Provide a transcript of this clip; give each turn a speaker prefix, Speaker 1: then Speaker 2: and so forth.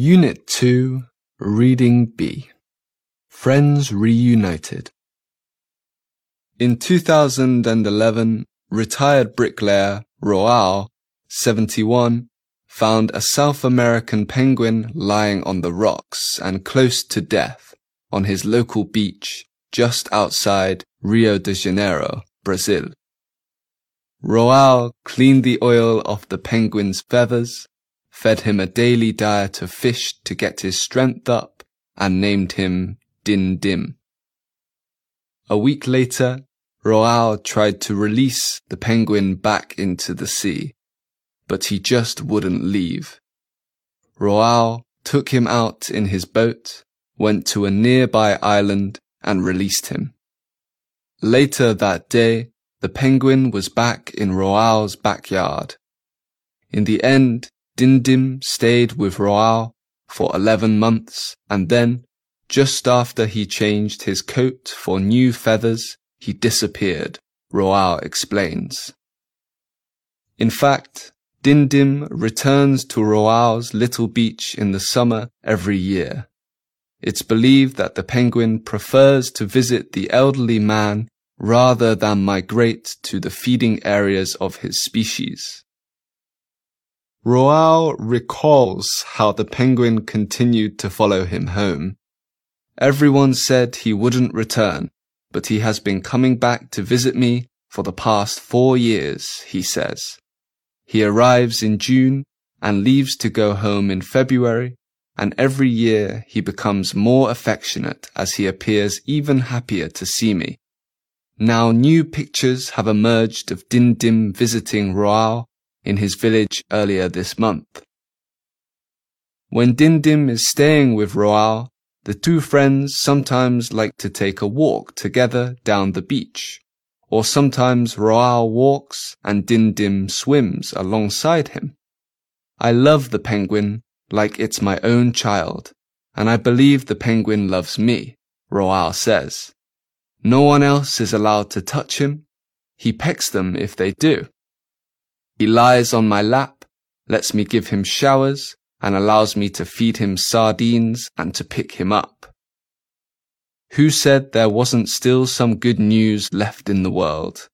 Speaker 1: Unit 2, Reading B. Friends Reunited. In 2011, retired bricklayer Roal, 71, found a South American penguin lying on the rocks and close to death on his local beach just outside Rio de Janeiro, Brazil. Roal cleaned the oil off the penguin's feathers fed him a daily diet of fish to get his strength up, and named him Dindim. A week later, Roal tried to release the penguin back into the sea, but he just wouldn't leave. Roal took him out in his boat, went to a nearby island, and released him. Later that day, the penguin was back in Roal's backyard. In the end, Dindim stayed with Roal for 11 months and then, just after he changed his coat for new feathers, he disappeared, Roal explains. In fact, Dindim returns to Roal's little beach in the summer every year. It's believed that the penguin prefers to visit the elderly man rather than migrate to the feeding areas of his species. Roal recalls how the penguin continued to follow him home. Everyone said he wouldn't return, but he has been coming back to visit me for the past four years, he says. He arrives in June and leaves to go home in February, and every year he becomes more affectionate as he appears even happier to see me. Now new pictures have emerged of Dindim visiting Roal in his village earlier this month. When Dindim is staying with Roal, the two friends sometimes like to take a walk together down the beach, or sometimes Roal walks and Dindim swims alongside him. I love the penguin like it's my own child, and I believe the penguin loves me, Roal says. No one else is allowed to touch him. He pecks them if they do. He lies on my lap, lets me give him showers, and allows me to feed him sardines and to pick him up. Who said there wasn't still some good news left in the world?